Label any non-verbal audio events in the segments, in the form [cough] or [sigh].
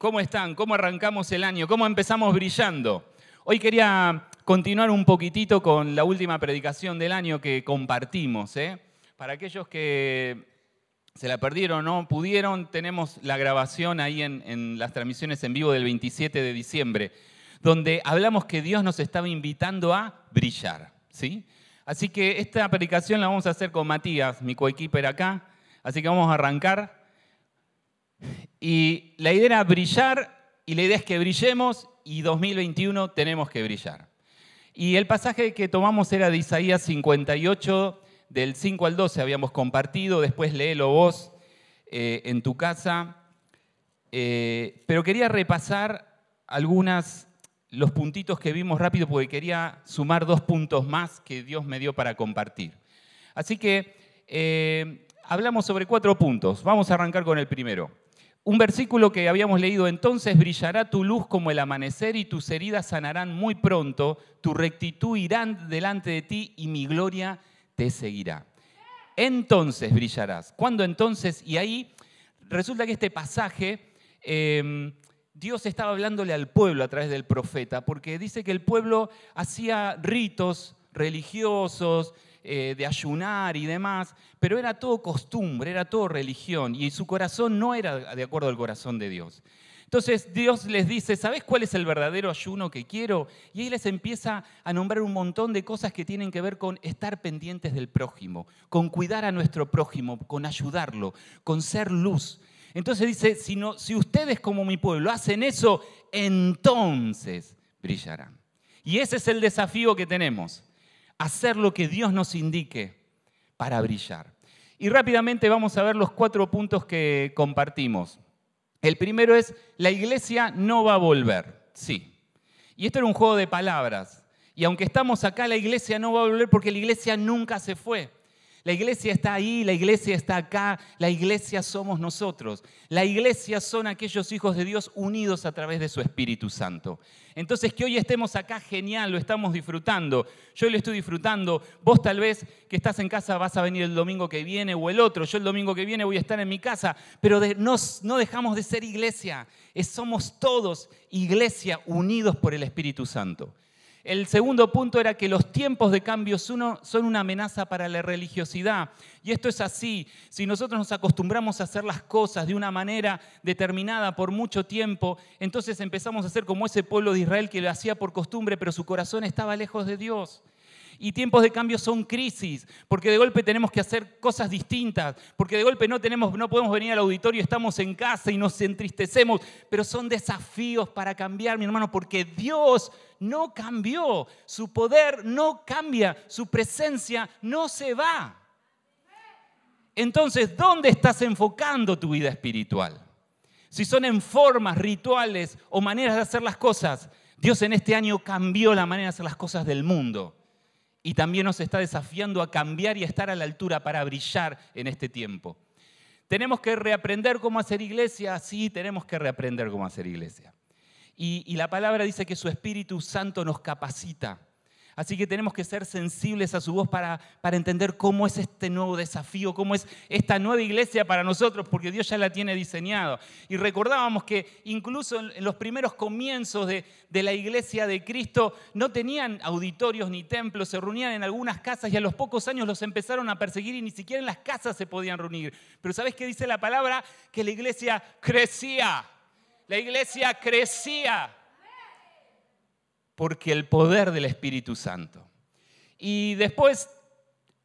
¿Cómo están? ¿Cómo arrancamos el año? ¿Cómo empezamos brillando? Hoy quería continuar un poquitito con la última predicación del año que compartimos. ¿eh? Para aquellos que se la perdieron o no pudieron, tenemos la grabación ahí en, las transmisiones en vivo del 27 de diciembre, donde hablamos que Dios nos estaba invitando a brillar. ¿sí? Así que esta predicación la vamos a hacer con Matías, mi coequiper acá. Así que vamos a arrancar. Y la idea era brillar y la idea es que brillemos y 2021 tenemos que brillar. Y el pasaje que tomamos era de Isaías 58, del 5 al 12, habíamos compartido, después léelo vos eh, en tu casa. Eh, pero quería repasar algunas, los puntitos que vimos rápido porque quería sumar dos puntos más que Dios me dio para compartir. Así que eh, hablamos sobre cuatro puntos. Vamos a arrancar con el primero. Un versículo que habíamos leído, entonces brillará tu luz como el amanecer y tus heridas sanarán muy pronto, tu rectitud irá delante de ti y mi gloria te seguirá. Entonces brillarás. ¿Cuándo entonces? Y ahí resulta que este pasaje, eh, Dios estaba hablándole al pueblo a través del profeta, porque dice que el pueblo hacía ritos religiosos, eh, de ayunar y demás, pero era todo costumbre, era todo religión y su corazón no era de acuerdo al corazón de Dios. Entonces Dios les dice, ¿sabes cuál es el verdadero ayuno que quiero? Y ahí les empieza a nombrar un montón de cosas que tienen que ver con estar pendientes del prójimo, con cuidar a nuestro prójimo, con ayudarlo, con ser luz. Entonces dice, si, no, si ustedes como mi pueblo hacen eso, entonces brillarán. Y ese es el desafío que tenemos hacer lo que Dios nos indique para brillar. Y rápidamente vamos a ver los cuatro puntos que compartimos. El primero es, la iglesia no va a volver. Sí. Y esto era un juego de palabras. Y aunque estamos acá, la iglesia no va a volver porque la iglesia nunca se fue. La iglesia está ahí, la iglesia está acá, la iglesia somos nosotros. La iglesia son aquellos hijos de Dios unidos a través de su Espíritu Santo. Entonces, que hoy estemos acá, genial, lo estamos disfrutando. Yo lo estoy disfrutando. Vos tal vez que estás en casa vas a venir el domingo que viene o el otro. Yo el domingo que viene voy a estar en mi casa. Pero no, no dejamos de ser iglesia. somos todos iglesia unidos por el Espíritu Santo. El segundo punto era que los tiempos de cambio son una amenaza para la religiosidad. Y esto es así. Si nosotros nos acostumbramos a hacer las cosas de una manera determinada por mucho tiempo, entonces empezamos a ser como ese pueblo de Israel que lo hacía por costumbre, pero su corazón estaba lejos de Dios. Y tiempos de cambio son crisis, porque de golpe tenemos que hacer cosas distintas, porque de golpe no, tenemos, no podemos venir al auditorio, estamos en casa y nos entristecemos, pero son desafíos para cambiar, mi hermano, porque Dios no cambió, su poder no cambia, su presencia no se va. Entonces, ¿dónde estás enfocando tu vida espiritual? Si son en formas, rituales o maneras de hacer las cosas, Dios en este año cambió la manera de hacer las cosas del mundo y también nos está desafiando a cambiar y a estar a la altura para brillar en este tiempo. ¿Tenemos que reaprender cómo hacer iglesia? Sí, tenemos que reaprender cómo hacer iglesia. Y, y la palabra dice que su Espíritu Santo nos capacita Así que tenemos que ser sensibles a su voz para, para entender cómo es este nuevo desafío, cómo es esta nueva iglesia para nosotros, porque Dios ya la tiene diseñado. Y recordábamos que incluso en los primeros comienzos de, de la iglesia de Cristo no tenían auditorios ni templos, se reunían en algunas casas y a los pocos años los empezaron a perseguir y ni siquiera en las casas se podían reunir. Pero ¿sabes qué dice la palabra? Que la iglesia crecía. La iglesia crecía porque el poder del Espíritu Santo. Y después,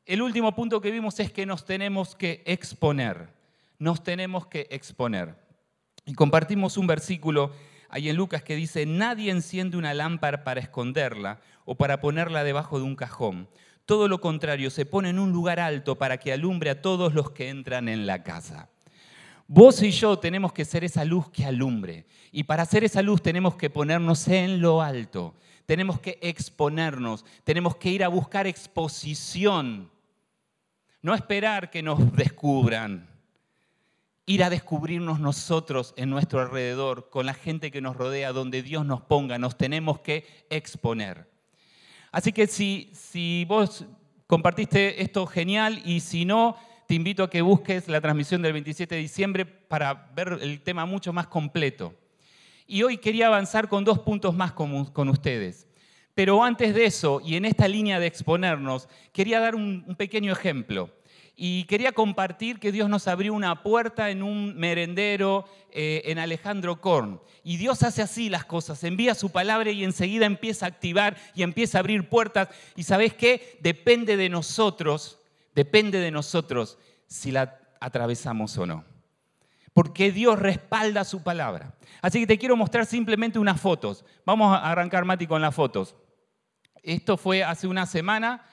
el último punto que vimos es que nos tenemos que exponer, nos tenemos que exponer. Y compartimos un versículo ahí en Lucas que dice, nadie enciende una lámpara para esconderla o para ponerla debajo de un cajón. Todo lo contrario, se pone en un lugar alto para que alumbre a todos los que entran en la casa. Vos y yo tenemos que ser esa luz que alumbre. Y para hacer esa luz tenemos que ponernos en lo alto. Tenemos que exponernos. Tenemos que ir a buscar exposición. No esperar que nos descubran. Ir a descubrirnos nosotros en nuestro alrededor, con la gente que nos rodea, donde Dios nos ponga. Nos tenemos que exponer. Así que si, si vos compartiste esto, genial. Y si no, te invito a que busques la transmisión del 27 de diciembre para ver el tema mucho más completo. Y hoy quería avanzar con dos puntos más con, ustedes. Pero antes de eso, y en esta línea de exponernos, quería dar un, un pequeño ejemplo. Y quería compartir que Dios nos abrió una puerta en un merendero eh, en Alejandro Korn. Y Dios hace así las cosas, envía su palabra y enseguida empieza a activar y empieza a abrir puertas. Y sabes qué? Depende de nosotros, depende de nosotros si la atravesamos o no. Porque Dios respalda su palabra. Así que te quiero mostrar simplemente unas fotos. Vamos a arrancar, Mati, con las fotos. Esto fue hace una semana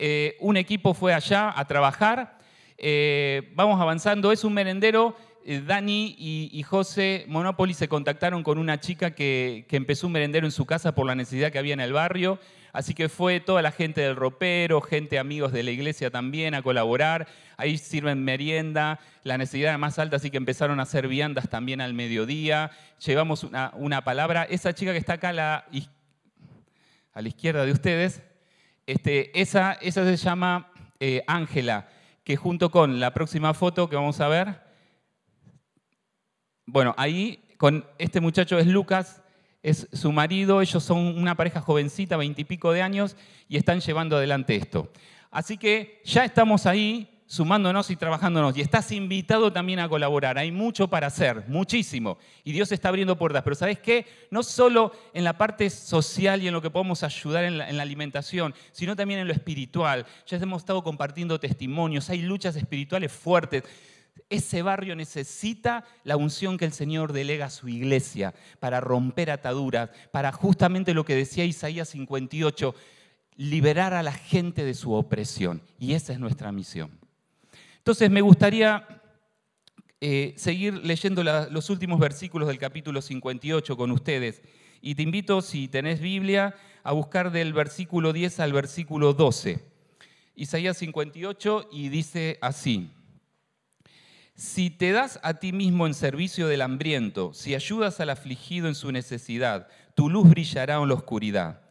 eh, un equipo fue allá a trabajar. Eh, vamos avanzando. Es un merendero. Eh, Dani y, José Monopoly se contactaron con una chica que, empezó un merendero en su casa por la necesidad que había en el barrio. Así que fue toda la gente del ropero, gente amigos de la iglesia también a colaborar. Ahí sirven merienda, la necesidad era más alta, así que empezaron a hacer viandas también al mediodía. Llevamos una, palabra. Esa chica que está acá a la, izquierda de ustedes este, esa, esa se llama eh, Ángela, que junto con la próxima foto que vamos a ver, bueno, ahí con este muchacho es Lucas, es su marido, ellos son una pareja jovencita, veintipico de años, y están llevando adelante esto. Así que ya estamos ahí sumándonos y trabajándonos. Y estás invitado también a colaborar. Hay mucho para hacer, muchísimo. Y Dios está abriendo puertas. Pero ¿sabes qué? No solo en la parte social y en lo que podemos ayudar en la, alimentación, sino también en lo espiritual. Ya hemos estado compartiendo testimonios. Hay luchas espirituales fuertes. Ese barrio necesita la unción que el Señor delega a su iglesia para romper ataduras, para justamente lo que decía Isaías 58, liberar a la gente de su opresión. Y esa es nuestra misión. Entonces me gustaría eh, seguir leyendo los últimos versículos del capítulo 58 con ustedes. Y te invito, si tenés Biblia, a buscar del versículo 10 al versículo 12. Isaías 58 y dice así. Si te das a ti mismo en servicio del hambriento, si ayudas al afligido en su necesidad, tu luz brillará en la oscuridad.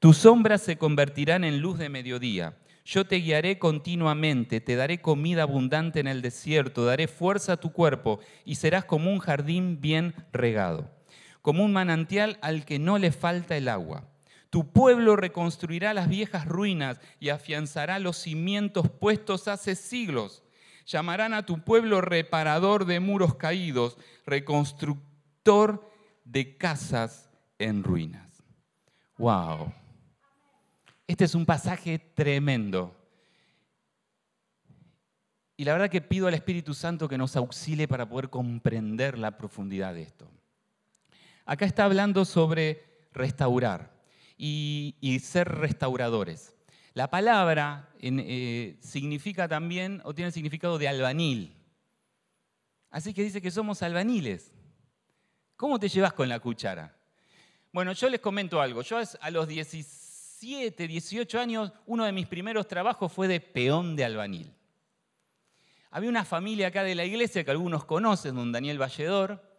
Tus sombras se convertirán en luz de mediodía. Yo te guiaré continuamente, te daré comida abundante en el desierto, daré fuerza a tu cuerpo y serás como un jardín bien regado, como un manantial al que no le falta el agua. Tu pueblo reconstruirá las viejas ruinas y afianzará los cimientos puestos hace siglos. Llamarán a tu pueblo reparador de muros caídos, reconstructor de casas en ruinas. ¡Wow! Este es un pasaje tremendo. Y la verdad que pido al Espíritu Santo que nos auxilie para poder comprender la profundidad de esto. Acá está hablando sobre restaurar y, ser restauradores. La palabra eh, significa también, o tiene el significado de albanil. Así que dice que somos albaniles. ¿Cómo te llevas con la cuchara? Bueno, yo les comento algo. Yo a los 16 17, 18 años, uno de mis primeros trabajos fue de peón de albanil. Había una familia acá de la iglesia que algunos conocen, don Daniel Valledor,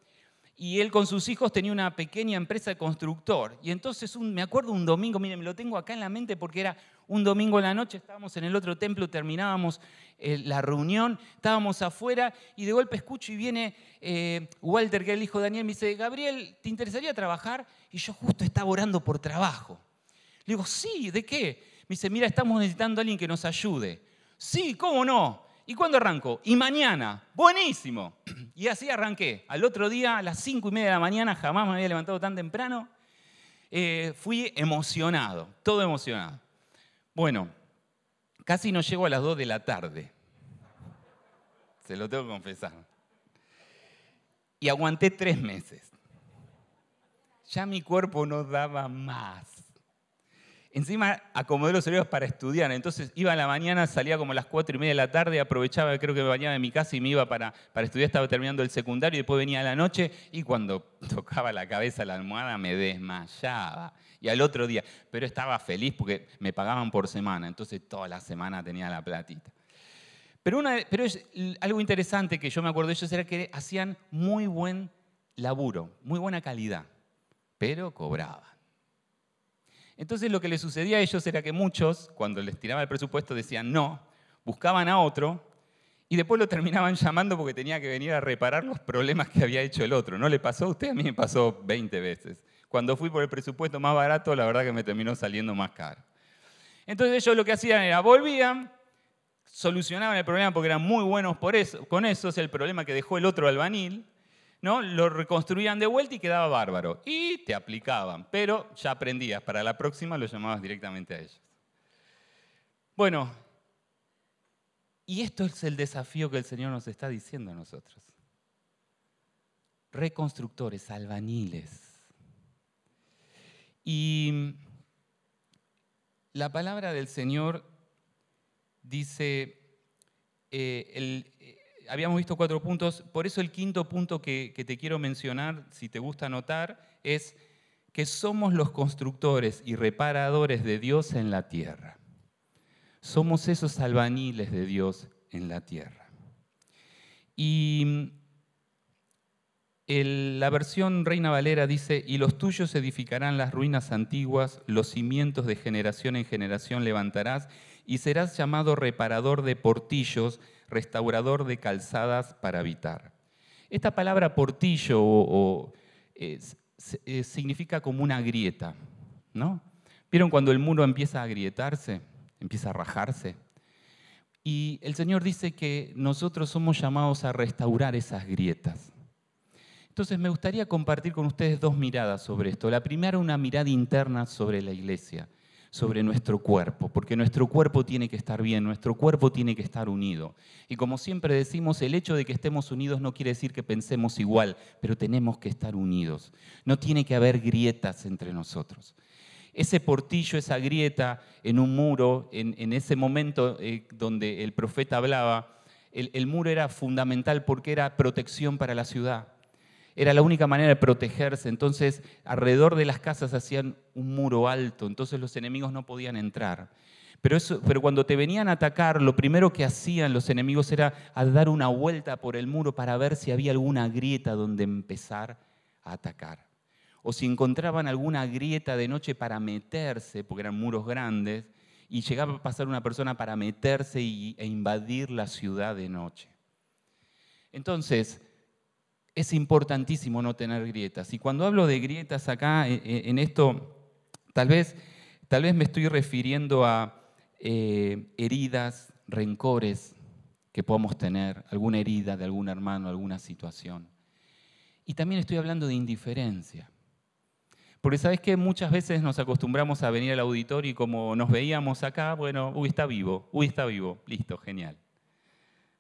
y él con sus hijos tenía una pequeña empresa de constructor. Y entonces me acuerdo un domingo, miren, me lo tengo acá en la mente porque era un domingo en la noche, estábamos en el otro templo, terminábamos eh, la reunión, estábamos afuera y de golpe escucho y viene eh, Walter, que es el hijo de Daniel, me dice, Gabriel, ¿te interesaría trabajar? Y yo justo estaba orando por trabajo. Le digo, sí, ¿de qué? Me dice, mira, estamos necesitando a alguien que nos ayude. Sí, ¿cómo no? ¿Y cuándo arranco? Y mañana. Buenísimo. [clears throat] Y así arranqué. Al otro día, a las cinco y media de la mañana, jamás me había levantado tan temprano. Eh, fui emocionado, todo emocionado. Bueno, casi no llego a las dos de la tarde. Se lo tengo que confesar. Y aguanté tres meses. Ya mi cuerpo no daba más. Encima acomodé los horarios para estudiar, entonces iba a la mañana, salía como a las cuatro y media de la tarde, aprovechaba, creo que me bañaba en mi casa y me iba para, para estudiar, estaba terminando el secundario y después venía a la noche y cuando [laughs] tocaba la cabeza la almohada me desmayaba. Y al otro día, pero estaba feliz porque me pagaban por semana, entonces toda la semana tenía la platita. Pero, es, algo interesante que yo me acuerdo de ellos era que hacían muy buen laburo, muy buena calidad, pero cobraban. Entonces lo que le sucedía a ellos era que muchos, cuando les tiraba el presupuesto, decían no, buscaban a otro y después lo terminaban [laughs] llamando porque tenía que venir a reparar los problemas que había hecho el otro. ¿No le pasó a usted? A mí me pasó 20 veces. Cuando fui por el presupuesto más barato, la verdad que me terminó saliendo más caro. Entonces ellos lo que hacían era, volvían, solucionaban el problema porque eran muy buenos con eso, es el problema que dejó el otro albanil, ¿no? lo reconstruían de vuelta y quedaba bárbaro. Y te aplicaban, pero ya aprendías, para la próxima lo llamabas directamente a ellos. Bueno, y esto es el desafío que el Señor nos está diciendo a nosotros. Reconstructores, albaniles. Y la palabra del Señor dice, eh, eh, habíamos visto cuatro puntos, por eso el quinto punto que, te quiero mencionar, si te gusta anotar, es que somos los constructores y reparadores de Dios en la tierra. Somos esos albaniles de Dios en la tierra. Y la versión Reina Valera dice, y los tuyos edificarán las ruinas antiguas, los cimientos de generación en generación levantarás, y serás llamado reparador de portillos, restaurador de calzadas para habitar. Esta palabra portillo significa como una grieta, ¿no? ¿Vieron cuando el muro empieza a agrietarse, empieza a rajarse? Y el Señor dice que nosotros somos llamados a restaurar esas grietas. Entonces me gustaría compartir con ustedes dos miradas sobre esto. La primera, una mirada interna sobre la iglesia, sobre nuestro cuerpo, porque nuestro cuerpo tiene que estar bien, nuestro cuerpo tiene que estar unido. Y como siempre decimos, el hecho de que estemos unidos no quiere decir que pensemos igual, pero tenemos que estar unidos. No tiene que haber grietas entre nosotros. Ese portillo, esa grieta en un muro, en, ese momento eh, donde el profeta hablaba, el muro era fundamental porque era protección para la ciudad era la única manera de protegerse. Entonces, alrededor de las casas hacían un muro alto, entonces los enemigos no podían entrar. Pero, eso, pero cuando te venían a atacar, lo primero que hacían los enemigos era dar una vuelta por el muro para ver si había alguna grieta donde empezar a atacar. O si encontraban alguna grieta de noche para meterse, porque eran muros grandes, y llegaba a pasar una persona para meterse e invadir la ciudad de noche. Entonces, es importantísimo no tener grietas. Y cuando hablo de grietas acá, eh, eh, en esto, tal vez, tal vez me estoy refiriendo a eh, heridas, rencores que podamos tener, alguna herida de algún hermano, alguna situación. Y también estoy hablando de indiferencia. Porque sabes que muchas veces nos acostumbramos a venir al auditorio y como nos veíamos acá, bueno, uy, está vivo, uy, está vivo, listo, genial.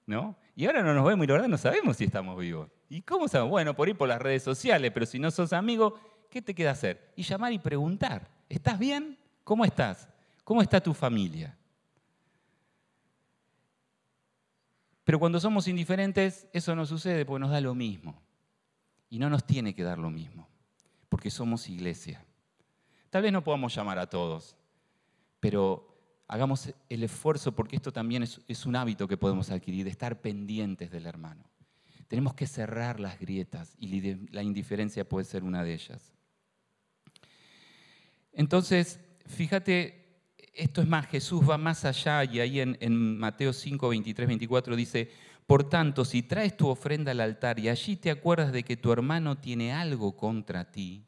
¿No? Y ahora no nos vemos y la verdad no sabemos si estamos vivos. ¿Y cómo sabemos? Bueno, por ir por las redes sociales, pero si no sos amigo, ¿qué te queda hacer? Y llamar y preguntar, ¿estás bien? ¿Cómo estás? ¿Cómo está tu familia? Pero cuando somos indiferentes, eso no sucede porque nos da lo mismo. Y no nos tiene que dar lo mismo, porque somos iglesia. Tal vez no podamos llamar a todos, pero hagamos el esfuerzo porque esto también es, un hábito que podemos adquirir, de estar pendientes del hermano. Tenemos que cerrar las grietas y la indiferencia puede ser una de ellas. Entonces, fíjate, esto es más, Jesús va más allá y ahí en, Mateo 5, 23, 24 dice, por tanto, si traes tu ofrenda al altar y allí te acuerdas de que tu hermano tiene algo contra ti,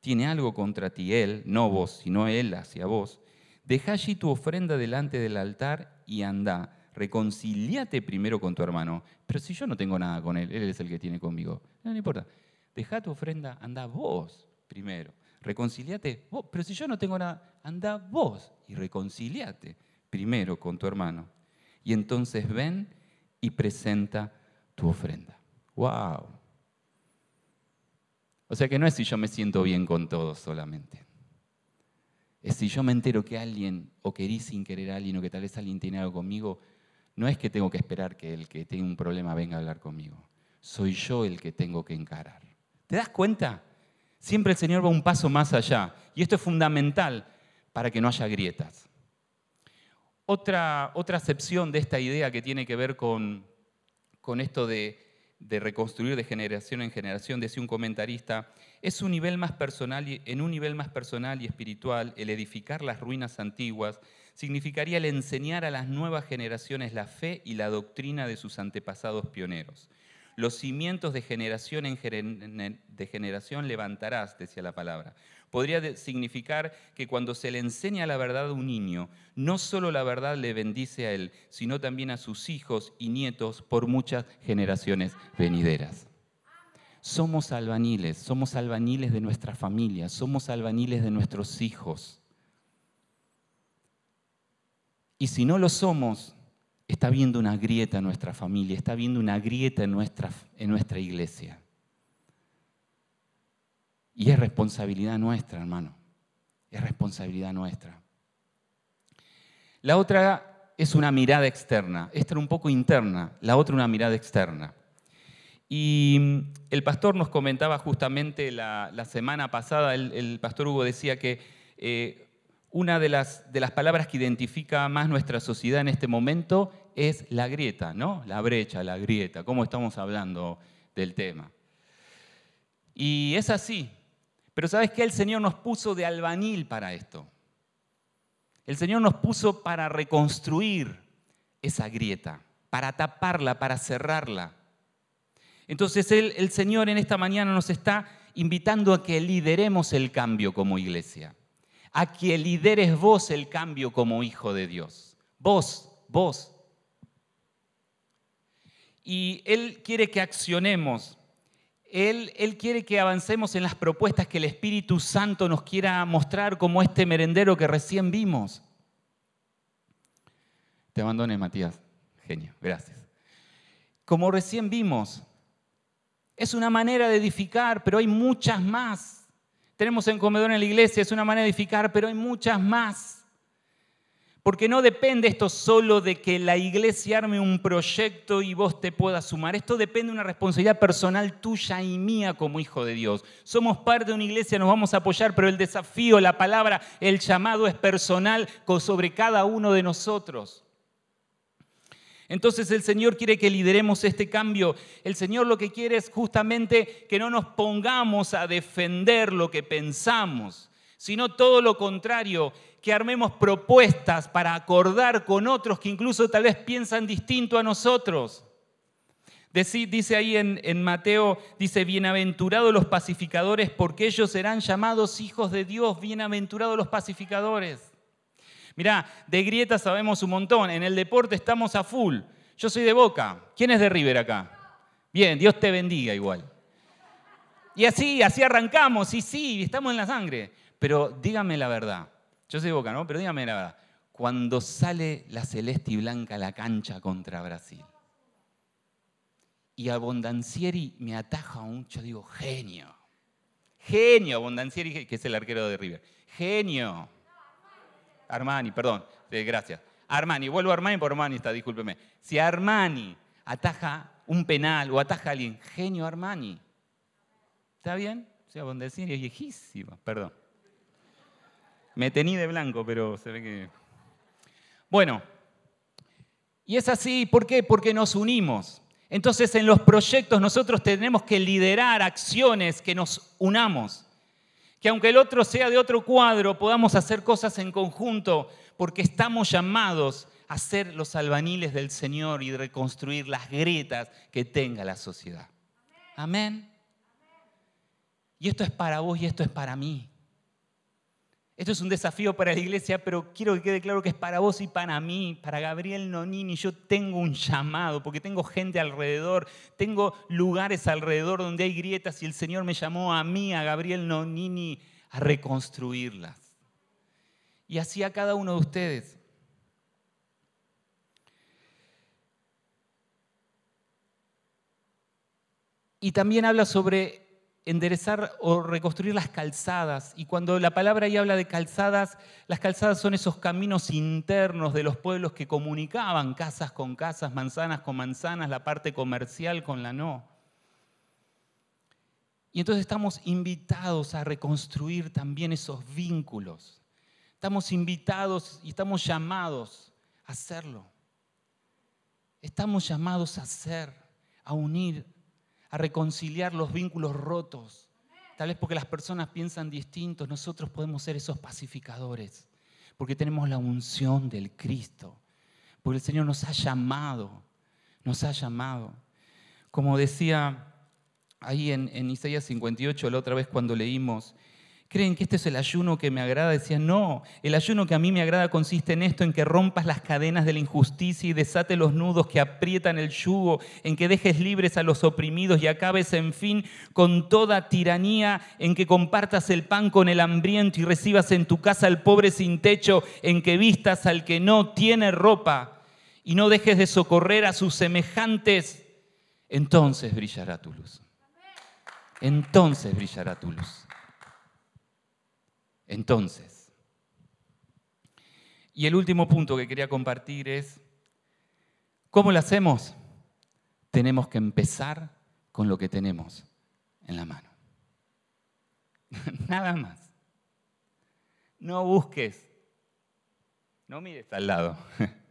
tiene algo contra ti, él, no vos, sino él hacia vos, deja allí tu ofrenda delante del altar y anda reconciliate primero con tu hermano. Pero si yo no tengo nada con él, él es el que tiene conmigo. No, importa. Deja tu ofrenda, anda vos primero. Reconciliate vos. Pero si yo no tengo nada, anda vos y reconciliate primero con tu hermano. Y entonces ven y presenta tu ofrenda. ¡Wow! O sea que no es si yo me siento bien con todos solamente. Es si yo me entero que alguien, o querí sin querer a alguien, o que tal vez alguien tiene algo conmigo, no es que tengo que esperar que el que tiene un problema venga a hablar conmigo. Soy yo el que tengo que encarar. ¿Te das cuenta? Siempre el Señor va un paso más allá. Y esto es fundamental para que no haya grietas. Otra, otra acepción de esta idea que tiene que ver con, con esto de, de reconstruir de generación en generación, decía un comentarista, es un nivel más personal y, en un nivel más personal y espiritual el edificar las ruinas antiguas significaría el enseñar a las nuevas generaciones la fe y la doctrina de sus antepasados pioneros. Los cimientos de generación en generación levantarás, decía la palabra. Podría significar que cuando se le enseña la verdad a un niño, no solo la verdad le bendice a él, sino también a sus hijos y nietos por muchas generaciones venideras. Somos albaniles, somos albaniles de nuestra familia, somos albaniles de nuestros hijos. Y si no lo somos, está viendo una grieta en nuestra familia, está viendo una grieta en nuestra, en nuestra iglesia. Y es responsabilidad nuestra, hermano. Es responsabilidad nuestra. La otra es una mirada externa. Esta era un poco interna, la otra una mirada externa. Y el pastor nos comentaba justamente la, semana pasada, el, pastor Hugo decía que eh, una de las, de las palabras que identifica más nuestra sociedad en este momento es la grieta, ¿no? La brecha, la grieta, cómo estamos hablando del tema. Y es así. Pero ¿sabes qué? El Señor nos puso de albanil para esto. El Señor nos puso para reconstruir esa grieta, para taparla, para cerrarla. Entonces el, Señor en esta mañana nos está invitando a que lideremos el cambio como iglesia, a que lideres vos el cambio como hijo de Dios. Vos, vos. Y Él quiere que accionemos. Él, él, quiere que avancemos en las propuestas que el Espíritu Santo nos quiera mostrar como este merendero que recién vimos. Te abandoné, Matías. Genio, gracias. Como recién vimos, es una manera de edificar, pero hay muchas más. Tenemos en comedor en la iglesia, es una manera de edificar, pero hay muchas más. Porque no depende esto solo de que la iglesia arme un proyecto y vos te puedas sumar. Esto depende de una responsabilidad personal tuya y mía como hijo de Dios. Somos parte de una iglesia, nos vamos a apoyar, pero el desafío, la palabra, el llamado es personal sobre cada uno de nosotros. Entonces el Señor quiere que lideremos este cambio. El Señor lo que quiere es justamente que no nos pongamos a defender lo que pensamos, sino todo lo contrario, que armemos propuestas para acordar con otros que incluso tal vez piensan distinto a nosotros. Dice ahí en, en Mateo, dice, bienaventurados los pacificadores porque ellos serán llamados hijos de Dios, bienaventurados los pacificadores. Mirá, de grieta sabemos un montón. En el deporte estamos a full. Yo soy de Boca. ¿Quién es de River acá? Bien, Dios te bendiga igual. Y así, así arrancamos. Y sí, estamos en la sangre. Pero dígame la verdad. Yo soy de Boca, ¿no? Pero dígame la verdad. Cuando sale la celeste y blanca a la cancha contra Brasil. Y Abondancieri me ataja yo digo, genio. Genio, Abondancieri, que es el arquero de River. Genio. Armani, perdón, gracias. Armani, vuelvo a Armani por Armani está, discúlpeme. Si Armani ataja un penal o ataja a alguien, genio Armani. ¿Está bien? O sea, decir es viejísima, perdón. Me tení de blanco, pero se ve que... Bueno, y es así, ¿por qué? Porque nos unimos. Entonces en los proyectos nosotros tenemos que liderar acciones que nos unamos que aunque el otro sea de otro cuadro, podamos hacer cosas en conjunto, porque estamos llamados a ser los albaniles del Señor y reconstruir las grietas que tenga la sociedad. Amén. Y esto es para vos y esto es para mí. Esto es un desafío para la iglesia, pero quiero que quede claro que es para vos y para mí, para Gabriel Nonini. Yo tengo un llamado, porque tengo gente alrededor, tengo lugares alrededor donde hay grietas y el Señor me llamó a mí, a Gabriel Nonini, a reconstruirlas. Y así a cada uno de ustedes. Y también habla sobre enderezar o reconstruir las calzadas. Y cuando la palabra ahí habla de calzadas, las calzadas son esos caminos internos de los pueblos que comunicaban casas con casas, manzanas con manzanas, la parte comercial con la no. Y entonces estamos invitados a reconstruir también esos vínculos. Estamos invitados y estamos llamados a hacerlo. Estamos llamados a hacer, a unir a reconciliar los vínculos rotos. Tal vez porque las personas piensan distintos, nosotros podemos ser esos pacificadores. porque tenemos la unción del Cristo, porque el Señor nos ha llamado, nos ha llamado. Como decía ahí en, en Isaías 58, la otra vez cuando leímos, creen que este es el ayuno que me agrada. Decía, no, el ayuno que a mí me agrada consiste en esto, en que rompas las cadenas de la injusticia y desate los nudos que aprietan el yugo, en que dejes libres a los oprimidos y acabes en fin con toda tiranía, en que compartas el pan con el hambriento y recibas en tu casa al pobre sin techo, en que vistas al que no tiene ropa y no dejes de socorrer a sus semejantes, entonces brillará tu luz. Entonces brillará tu luz. Entonces, y el último punto que quería compartir es, ¿cómo lo hacemos? Tenemos que empezar con lo que tenemos en la mano. [laughs] Nada más. No busques. No mires al lado. [laughs]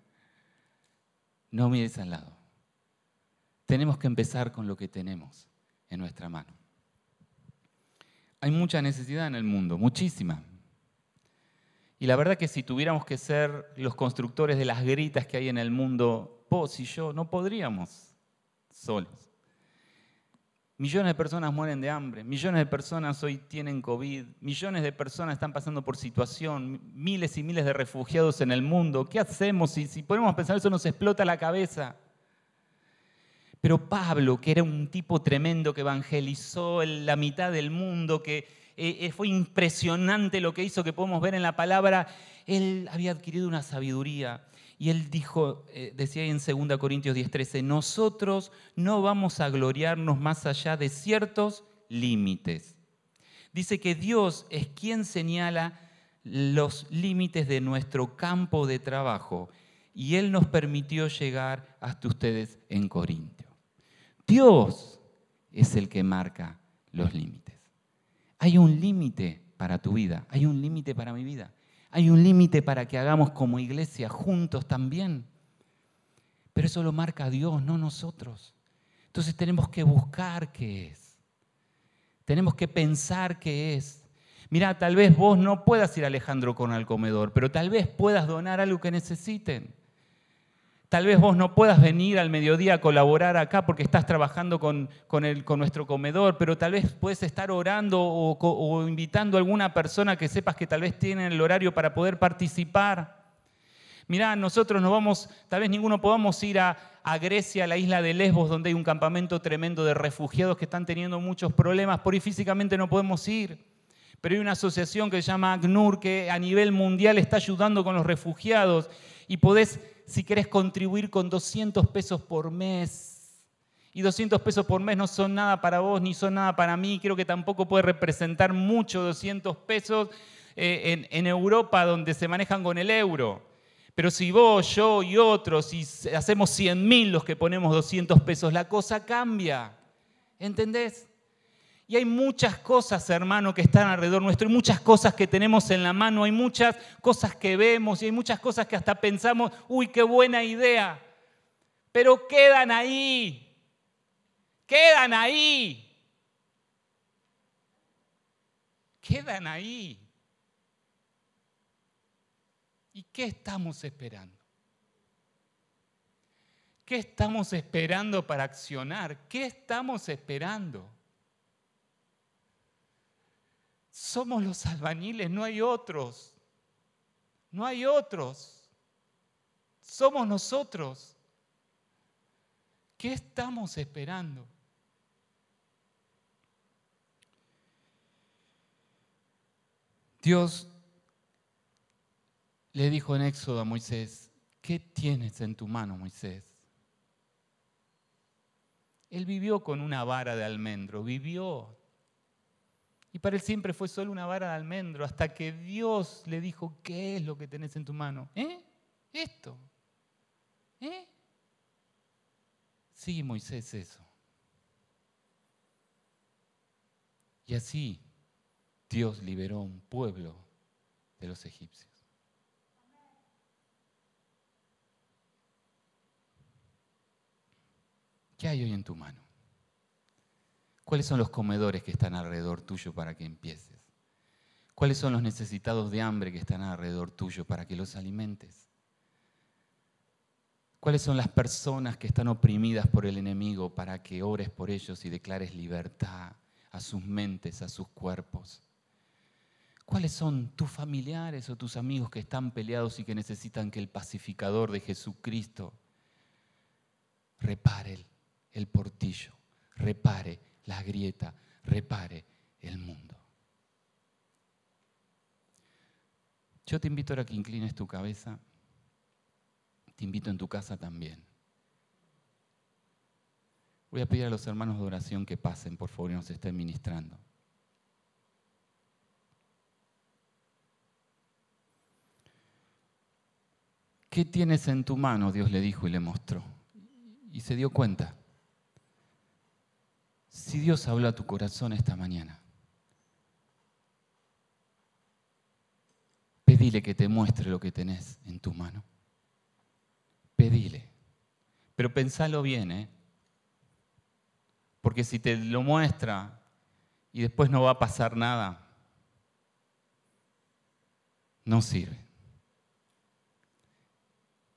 No mires al lado. Tenemos que empezar con lo que tenemos en nuestra mano. Hay mucha necesidad en el mundo, muchísima. Y la verdad que si tuviéramos que ser los constructores de las gritas que hay en el mundo, vos y yo, no podríamos solos. Millones de personas mueren de hambre, millones de personas hoy tienen COVID, millones de personas están pasando por situación, miles y miles de refugiados en el mundo. ¿Qué hacemos? Si, si podemos pensar eso nos explota la cabeza. Pero Pablo, que era un tipo tremendo que evangelizó la mitad del mundo, que eh, eh, fue impresionante lo que hizo, que podemos ver en la palabra, él había adquirido una sabiduría. Y él dijo, eh, decía ahí en 2 Corintios 10:13, nosotros no vamos a gloriarnos más allá de ciertos límites. Dice que Dios es quien señala los límites de nuestro campo de trabajo y Él nos permitió llegar hasta ustedes en Corinto. Dios es el que marca los límites. Hay un límite para tu vida, hay un límite para mi vida, hay un límite para que hagamos como iglesia juntos también. Pero eso lo marca Dios, no nosotros. Entonces tenemos que buscar qué es. Tenemos que pensar qué es. Mira, tal vez vos no puedas ir Alejandro con al comedor, pero tal vez puedas donar algo que necesiten. Tal vez vos no puedas venir al mediodía a colaborar acá porque estás trabajando con, nuestro comedor, pero tal vez puedes estar orando o, invitando a alguna persona que sepas que tal vez tiene el horario para poder participar. Mirá, nosotros no vamos, tal vez ninguno podamos ir a, a, Grecia, a la isla de Lesbos, donde hay un campamento tremendo de refugiados que están teniendo muchos problemas, por ahí físicamente no podemos ir. Pero hay una asociación que se llama ACNUR que a nivel mundial está ayudando con los refugiados y podés si querés contribuir con 200 pesos por mes. Y 200 pesos por mes no son nada para vos ni son nada para mí. Creo que tampoco puede representar mucho 200 pesos eh, en, Europa donde se manejan con el euro. Pero si vos, yo y otros, si hacemos 100 mil los que ponemos 200 pesos, la cosa cambia. ¿Entendés? Y hay muchas cosas, hermano, que están alrededor nuestro, hay muchas cosas que tenemos en la mano, hay muchas cosas que vemos y hay muchas cosas que hasta pensamos, uy, qué buena idea, pero quedan ahí, quedan ahí, quedan ahí. ¿Y qué estamos esperando? ¿Qué estamos esperando para accionar? ¿Qué estamos esperando? Somos los albañiles, no hay otros. No hay otros. Somos nosotros. ¿Qué estamos esperando? Dios le dijo en Éxodo a Moisés, ¿qué tienes en tu mano, Moisés? Él vivió con una vara de almendro, vivió, y para él siempre fue solo una vara de almendro, hasta que Dios le dijo, ¿qué es lo que tenés en tu mano? ¿Eh? Esto. ¿Eh? Sí, Moisés, eso. Y así Dios liberó un pueblo de los egipcios. ¿Qué hay hoy en tu mano? ¿Cuáles son los comedores que están alrededor tuyo para que empieces? ¿Cuáles son los necesitados de hambre que están alrededor tuyo para que los alimentes? ¿Cuáles son las personas que están oprimidas por el enemigo para que ores por ellos y declares libertad a sus mentes, a sus cuerpos? ¿Cuáles son tus familiares o tus amigos que están peleados y que necesitan que el pacificador de Jesucristo repare el portillo, repare la grieta, repare el mundo? Yo te invito a que inclines tu cabeza te invito en tu casa también. Voy a pedir a los hermanos de oración que pasen, por favor, y nos estén ministrando. ¿Qué tienes en tu mano? Dios le dijo y le mostró. Y se dio cuenta. Si Dios habla a tu corazón esta mañana, pedile que te muestre lo que tenés en tu mano pedile. Pero pensalo bien, ¿eh? Porque si te lo muestra y después no va a pasar nada, no sirve.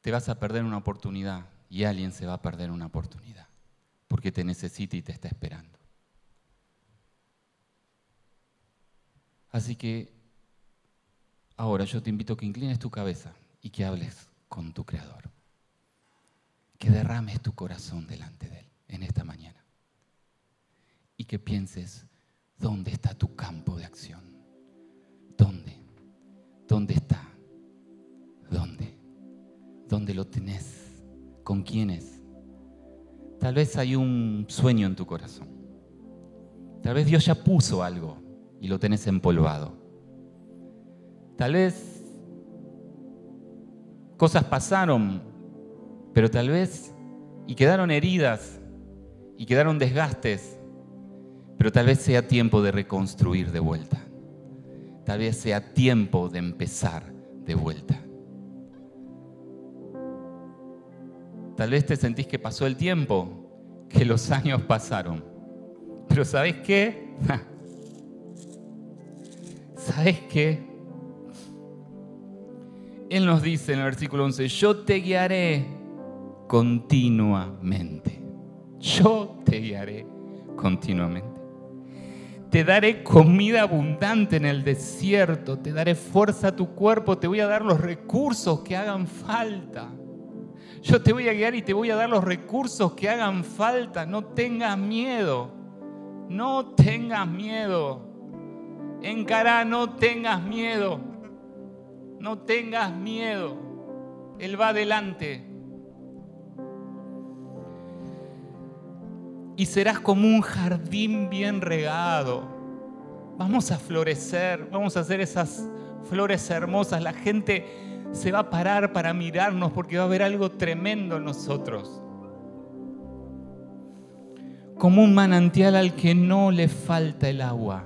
Te vas a perder una oportunidad y alguien se va a perder una oportunidad porque te necesita y te está esperando. Así que ahora yo te invito a que inclines tu cabeza y que hables con tu Creador que derrames tu corazón delante de Él en esta mañana y que pienses, ¿dónde está tu campo de acción? ¿Dónde? ¿Dónde está? ¿Dónde? ¿Dónde lo tenés? ¿Con quiénes? Tal vez hay un sueño en tu corazón. Tal vez Dios ya puso algo y lo tenés empolvado. Tal vez cosas pasaron pero tal vez, y quedaron heridas, y quedaron desgastes, pero tal vez sea tiempo de reconstruir de vuelta. Tal vez sea tiempo de empezar de vuelta. Tal vez te sentís que pasó el tiempo, que los [laughs] años pasaron. Pero ¿sabes qué? [laughs] ¿Sabes qué? Él nos dice en el versículo 11, yo te guiaré continuamente. Yo te guiaré continuamente. Te daré comida abundante en el desierto, te daré fuerza a tu cuerpo, te voy a dar los recursos que hagan falta. Yo te voy a guiar y te voy a dar los recursos que hagan falta. No tengas miedo. No tengas miedo. Encará, no tengas miedo. No tengas miedo. Él va adelante. y serás como un jardín bien regado. Vamos a florecer, vamos a hacer esas flores hermosas. La gente se va a parar para mirarnos porque va a haber algo tremendo en nosotros. Como un manantial al que no le falta el agua.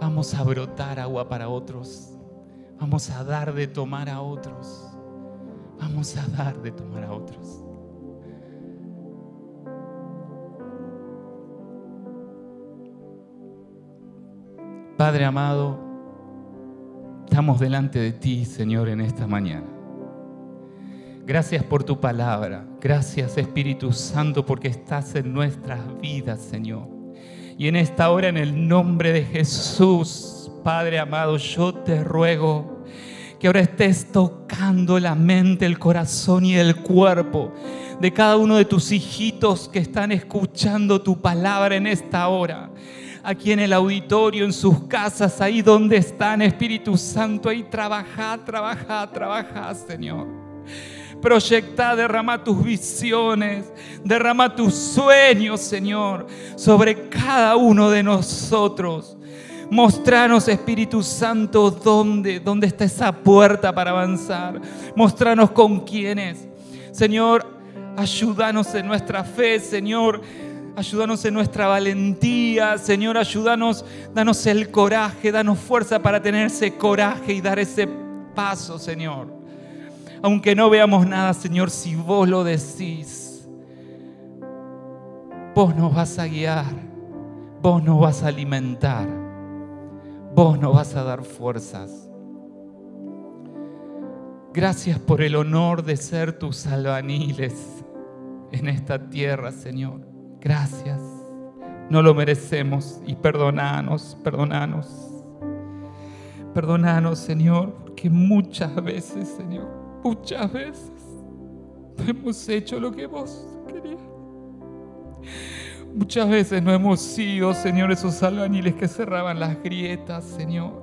Vamos a brotar agua para otros. Vamos a dar de tomar a otros. Vamos a dar de tomar a otros. Padre amado, estamos delante de ti, Señor, en esta mañana. Gracias por tu palabra. Gracias, Espíritu Santo, porque estás en nuestras vidas, Señor. Y en esta hora, en el nombre de Jesús, Padre amado, yo te ruego que ahora estés tocando la mente, el corazón y el cuerpo de cada uno de tus hijitos que están escuchando tu palabra en esta hora aquí en el auditorio, en sus casas, ahí donde están, Espíritu Santo, ahí trabaja, trabaja, trabaja, Señor. Proyecta, derrama tus visiones, derrama tus sueños, Señor, sobre cada uno de nosotros. Mostranos, Espíritu Santo, dónde, dónde está esa puerta para avanzar. Mostranos con quiénes. Señor, ayúdanos en nuestra fe, Señor Ayúdanos en nuestra valentía, Señor, ayúdanos, danos el coraje, danos fuerza para tener ese coraje y dar ese paso, Señor. Aunque no veamos nada, Señor, si vos lo decís, vos nos vas a guiar, vos nos vas a alimentar, vos nos vas a dar fuerzas. Gracias por el honor de ser tus albaniles en esta tierra, Señor. Gracias. No lo merecemos y perdonanos, perdonanos. Perdonanos, Señor, porque muchas veces, Señor, muchas veces hemos hecho lo que vos querías. Muchas veces no hemos sido, Señor, esos albañiles que cerraban las grietas, Señor.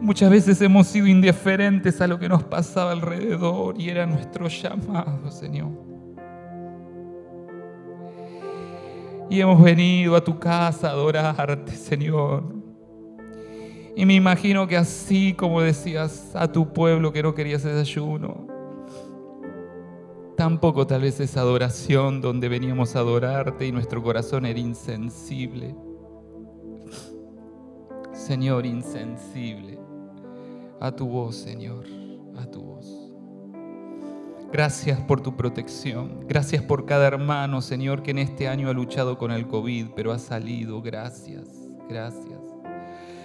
Muchas veces hemos sido indiferentes a lo que nos pasaba alrededor y era nuestro llamado, Señor. Y hemos venido a tu casa a adorarte, Señor. Y me imagino que así como decías a tu pueblo que no querías ese ayuno, tampoco tal vez esa adoración donde veníamos a adorarte y nuestro corazón era insensible. Señor, insensible a tu voz, Señor, a tu voz. Gracias por tu protección. Gracias por cada hermano, Señor, que en este año ha luchado con el COVID, pero ha salido. Gracias, gracias.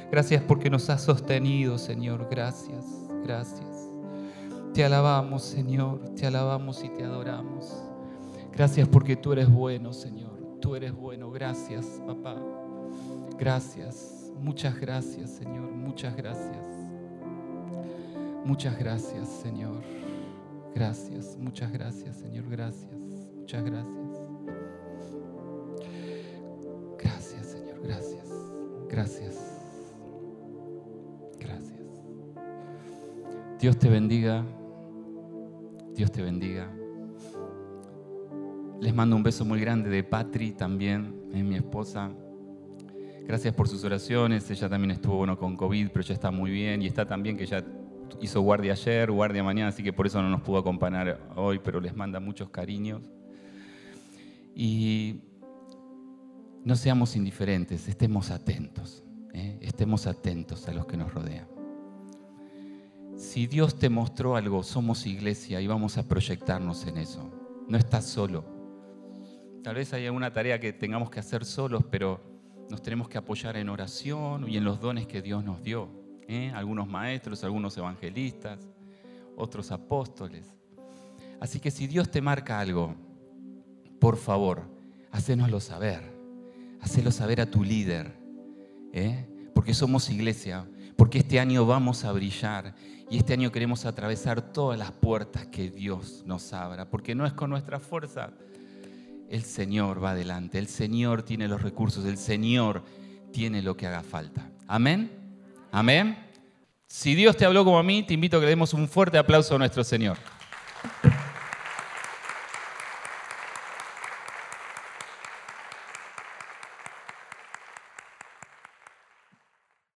Gracias porque nos has sostenido, Señor. Gracias, gracias. Te alabamos, Señor. Te alabamos y te adoramos. Gracias porque tú eres bueno, Señor. Tú eres bueno. Gracias, papá. Gracias. Muchas gracias, Señor. Muchas gracias. Muchas gracias, Señor. Gracias, muchas gracias, Señor, gracias, muchas gracias. Gracias, Señor, gracias, gracias, gracias. Dios te bendiga, Dios te bendiga. Les mando un beso muy grande de Patri también, es mi esposa. Gracias por sus oraciones, ella también estuvo bueno con COVID, pero ya está muy bien y está también que ya hizo guardia ayer, guardia mañana, así que por eso no nos pudo acompañar hoy, pero les manda muchos cariños. Y no seamos indiferentes, estemos atentos, ¿eh? estemos atentos a los que nos rodean. Si Dios te mostró algo, somos iglesia y vamos a proyectarnos en eso. No estás solo. Tal vez haya una tarea que tengamos que hacer solos, pero nos tenemos que apoyar en oración y en los dones que Dios nos dio. ¿Eh? algunos maestros, algunos evangelistas, otros apóstoles. Así que si Dios te marca algo, por favor, hacénoslo saber. Hacelo saber a tu líder. ¿eh? Porque somos iglesia, porque este año vamos a brillar y este año queremos atravesar todas las puertas que Dios nos abra, porque no es con nuestra fuerza. El Señor va adelante, el Señor tiene los recursos, el Señor tiene lo que haga falta. Amén. Amén. Si Dios te habló como a mí, te invito a que le demos un fuerte aplauso a nuestro Señor.